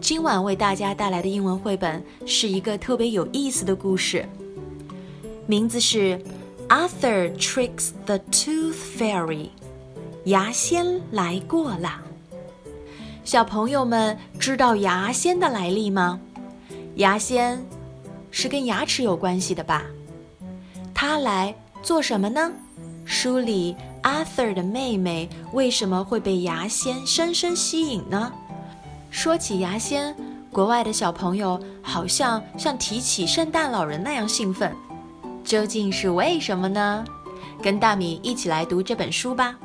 今晚为大家带来的英文绘本是一个特别有意思的故事，名字是《Arthur Tricks the Tooth Fairy》，牙仙来过了。小朋友们知道牙仙的来历吗？牙仙是跟牙齿有关系的吧？他来做什么呢？书里 Arthur 的妹妹为什么会被牙仙深深吸引呢？说起牙仙，国外的小朋友好像像提起圣诞老人那样兴奋，究竟是为什么呢？跟大米一起来读这本书吧。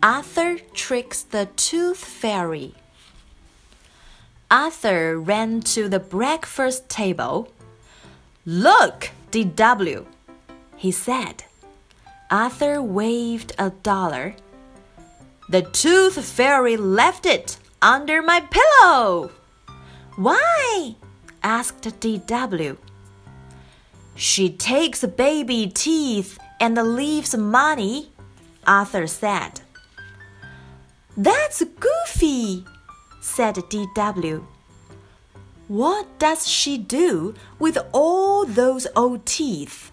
Arthur tricks the tooth fairy. Arthur ran to the breakfast table. Look, DW, he said. Arthur waved a dollar. The tooth fairy left it under my pillow. Why? asked DW. She takes baby teeth and leaves money, Arthur said. That's goofy, said DW. What does she do with all those old teeth?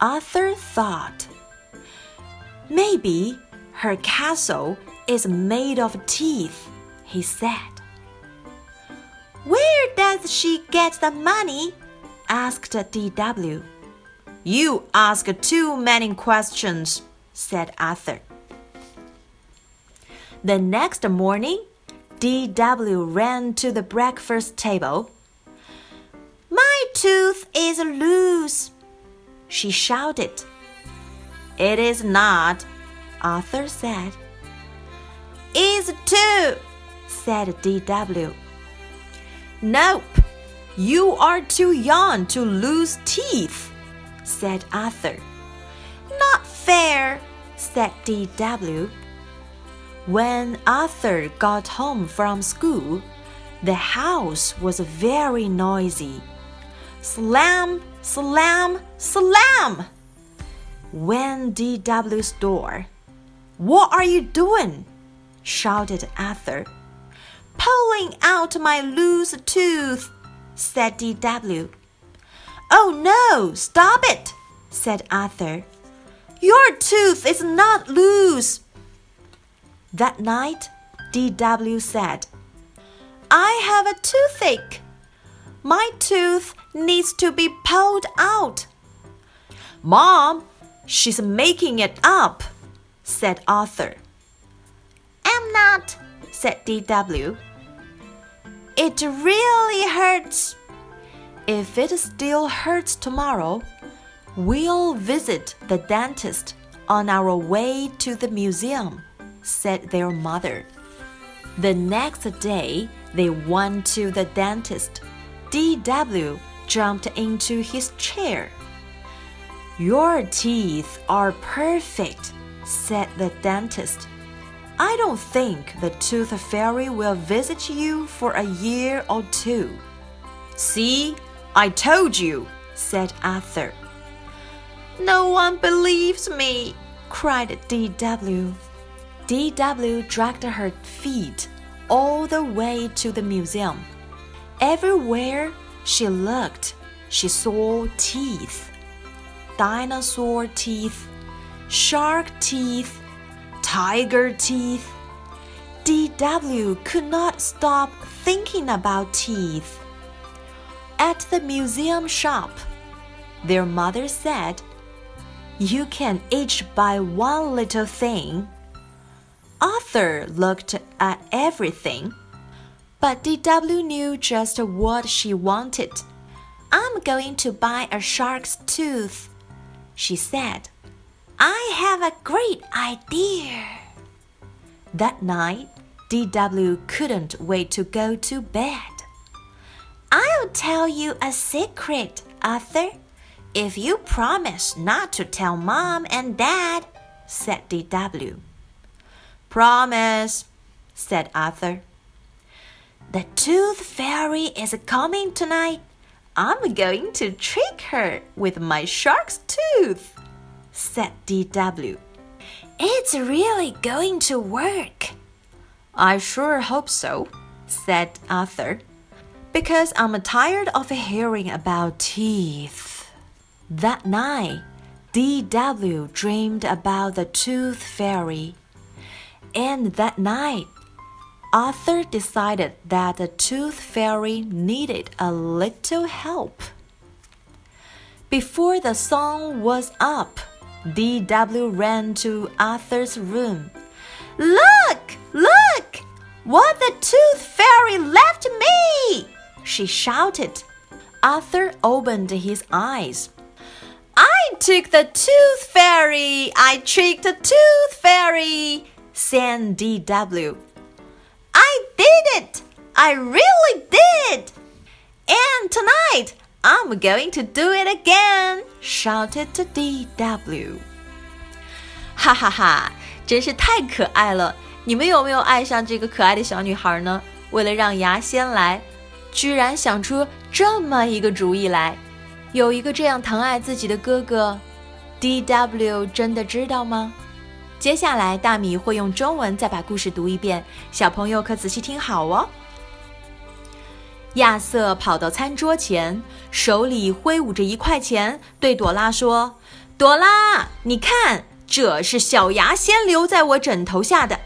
Arthur thought. Maybe her castle is made of teeth he said. Where does she get the money? asked DW. You ask too many questions, said Arthur. The next morning, DW ran to the breakfast table. My tooth is loose, she shouted. It is not, Arthur said. Is too, said DW. Nope, you are too young to lose teeth, said Arthur. Not fair, said DW. When Arthur got home from school, the house was very noisy. Slam, slam, slam! When DW's door. What are you doing? shouted Arthur pulling out my loose tooth, said D.W. Oh no, stop it, said Arthur. Your tooth is not loose. That night, D.W. said, I have a toothache. My tooth needs to be pulled out. Mom, she's making it up, said Arthur. I'm not, said D.W. It really hurts. If it still hurts tomorrow, we'll visit the dentist on our way to the museum, said their mother. The next day, they went to the dentist. D.W. jumped into his chair. Your teeth are perfect, said the dentist. I don't think the tooth fairy will visit you for a year or two. See, I told you, said Arthur. No one believes me, cried D.W. D.W. dragged her feet all the way to the museum. Everywhere she looked, she saw teeth dinosaur teeth, shark teeth, tiger teeth. DW could not stop thinking about teeth. At the museum shop, their mother said, You can each buy one little thing. Arthur looked at everything, but DW knew just what she wanted. I'm going to buy a shark's tooth, she said. I have a great idea. That night, DW couldn't wait to go to bed. I'll tell you a secret, Arthur, if you promise not to tell Mom and Dad, said DW. Promise, said Arthur. The Tooth Fairy is coming tonight. I'm going to trick her with my shark's tooth said DW. It's really going to work. I sure hope so, said Arthur. Because I'm tired of hearing about teeth. That night, D.W. dreamed about the tooth fairy. And that night, Arthur decided that the tooth fairy needed a little help. Before the song was up, D.W. ran to Arthur's room. Look! Look! What the tooth fairy left me! She shouted. Arthur opened his eyes. I took the tooth fairy! I tricked the tooth fairy! sang D.W. I did it! I really did! And tonight, I'm going to do it again! shouted D.W. 哈哈哈，真是太可爱了！你们有没有爱上这个可爱的小女孩呢？为了让牙仙来，居然想出这么一个主意来。有一个这样疼爱自己的哥哥，D.W. 真的知道吗？接下来，大米会用中文再把故事读一遍，小朋友可仔细听好哦。亚瑟跑到餐桌前，手里挥舞着一块钱，对朵拉说：“朵拉，你看，这是小牙仙留在我枕头下的。”“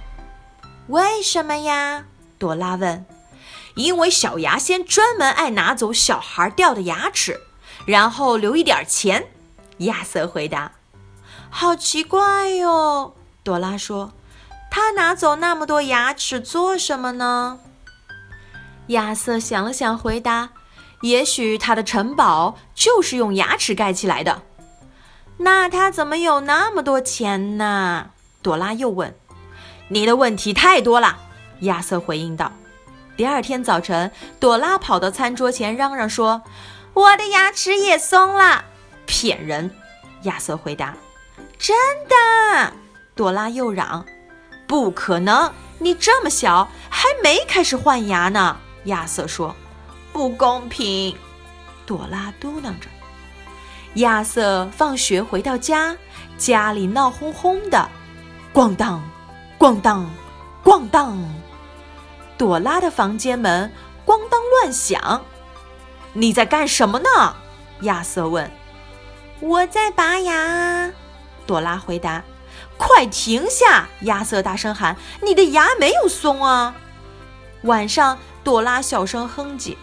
为什么呀？”朵拉问。“因为小牙仙专门爱拿走小孩掉的牙齿，然后留一点钱。”亚瑟回答。“好奇怪哟。”朵拉说：“他拿走那么多牙齿做什么呢？”亚瑟想了想，回答：“也许他的城堡就是用牙齿盖起来的。”那他怎么有那么多钱呢？朵拉又问。“你的问题太多了。”亚瑟回应道。第二天早晨，朵拉跑到餐桌前，嚷嚷说：“我的牙齿也松了！”骗人！亚瑟回答。“真的！”朵拉又嚷。“不可能！你这么小，还没开始换牙呢。”亚瑟说：“不公平。”朵拉嘟囔着。亚瑟放学回到家，家里闹哄哄的，咣当，咣当，咣当。朵拉的房间门咣当乱响。“你在干什么呢？”亚瑟问。“我在拔牙。”朵拉回答。“快停下！”亚瑟大声喊，“你的牙没有松啊！”晚上。朵拉小声哼唧：“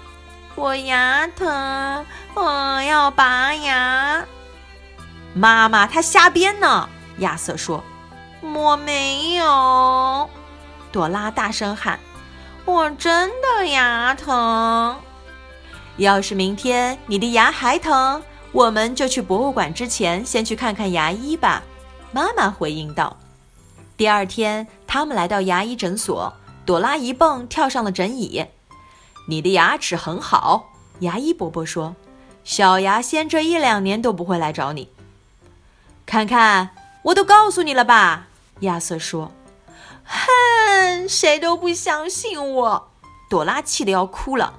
我牙疼，我要拔牙。”妈妈，她瞎编呢。亚瑟说：“我没有。”朵拉大声喊：“我真的牙疼。”要是明天你的牙还疼，我们就去博物馆之前先去看看牙医吧。”妈妈回应道。第二天，他们来到牙医诊所，朵拉一蹦跳上了诊椅。你的牙齿很好，牙医伯伯说。小牙仙这一两年都不会来找你。看看，我都告诉你了吧？亚瑟说。哼，谁都不相信我。朵拉气得要哭了。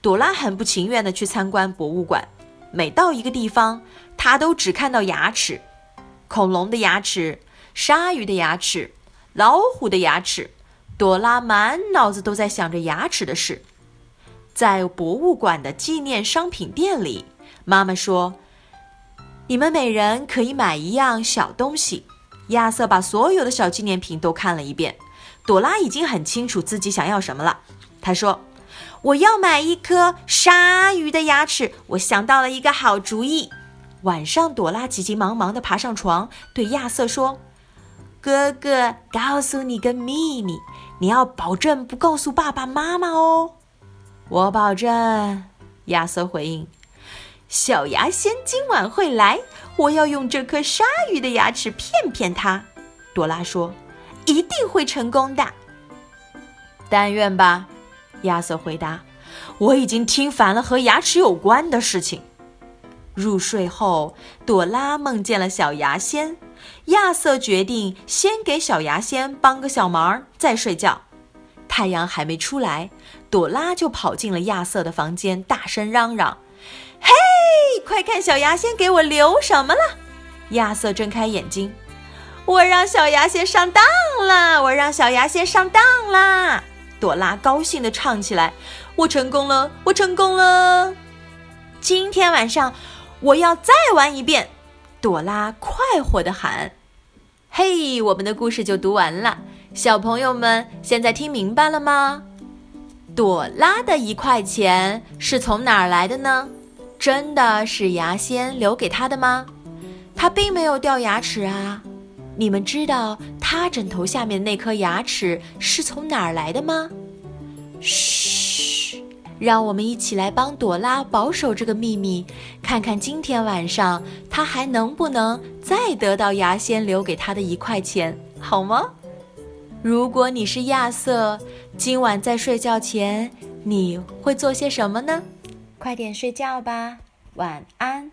朵拉很不情愿地去参观博物馆，每到一个地方，她都只看到牙齿：恐龙的牙齿、鲨鱼的牙齿、老虎的牙齿。朵拉满脑子都在想着牙齿的事。在博物馆的纪念商品店里，妈妈说：“你们每人可以买一样小东西。”亚瑟把所有的小纪念品都看了一遍。朵拉已经很清楚自己想要什么了。他说：“我要买一颗鲨鱼的牙齿。”我想到了一个好主意。晚上，朵拉急急忙忙地爬上床，对亚瑟说：“哥哥，告诉你个秘密。”你要保证不告诉爸爸妈妈哦。我保证，亚瑟回应。小牙仙今晚会来，我要用这颗鲨鱼的牙齿骗骗他。朵拉说：“一定会成功的。”但愿吧，亚瑟回答。我已经听烦了和牙齿有关的事情。入睡后，朵拉梦见了小牙仙。亚瑟决定先给小牙仙帮个小忙，再睡觉。太阳还没出来，朵拉就跑进了亚瑟的房间，大声嚷嚷：“嘿，快看小牙仙给我留什么了！”亚瑟睁开眼睛：“我让小牙仙上当了，我让小牙仙上当了。”朵拉高兴地唱起来：“我成功了，我成功了！今天晚上我要再玩一遍。”朵拉快活地喊：“嘿，我们的故事就读完了。小朋友们，现在听明白了吗？朵拉的一块钱是从哪儿来的呢？真的是牙仙留给她的吗？她并没有掉牙齿啊。”你们知道她枕头下面那颗牙齿是从哪儿来的吗？嘘，让我们一起来帮朵拉保守这个秘密，看看今天晚上她还能不能再得到牙仙留给她的一块钱，好吗？如果你是亚瑟，今晚在睡觉前你会做些什么呢？快点睡觉吧，晚安。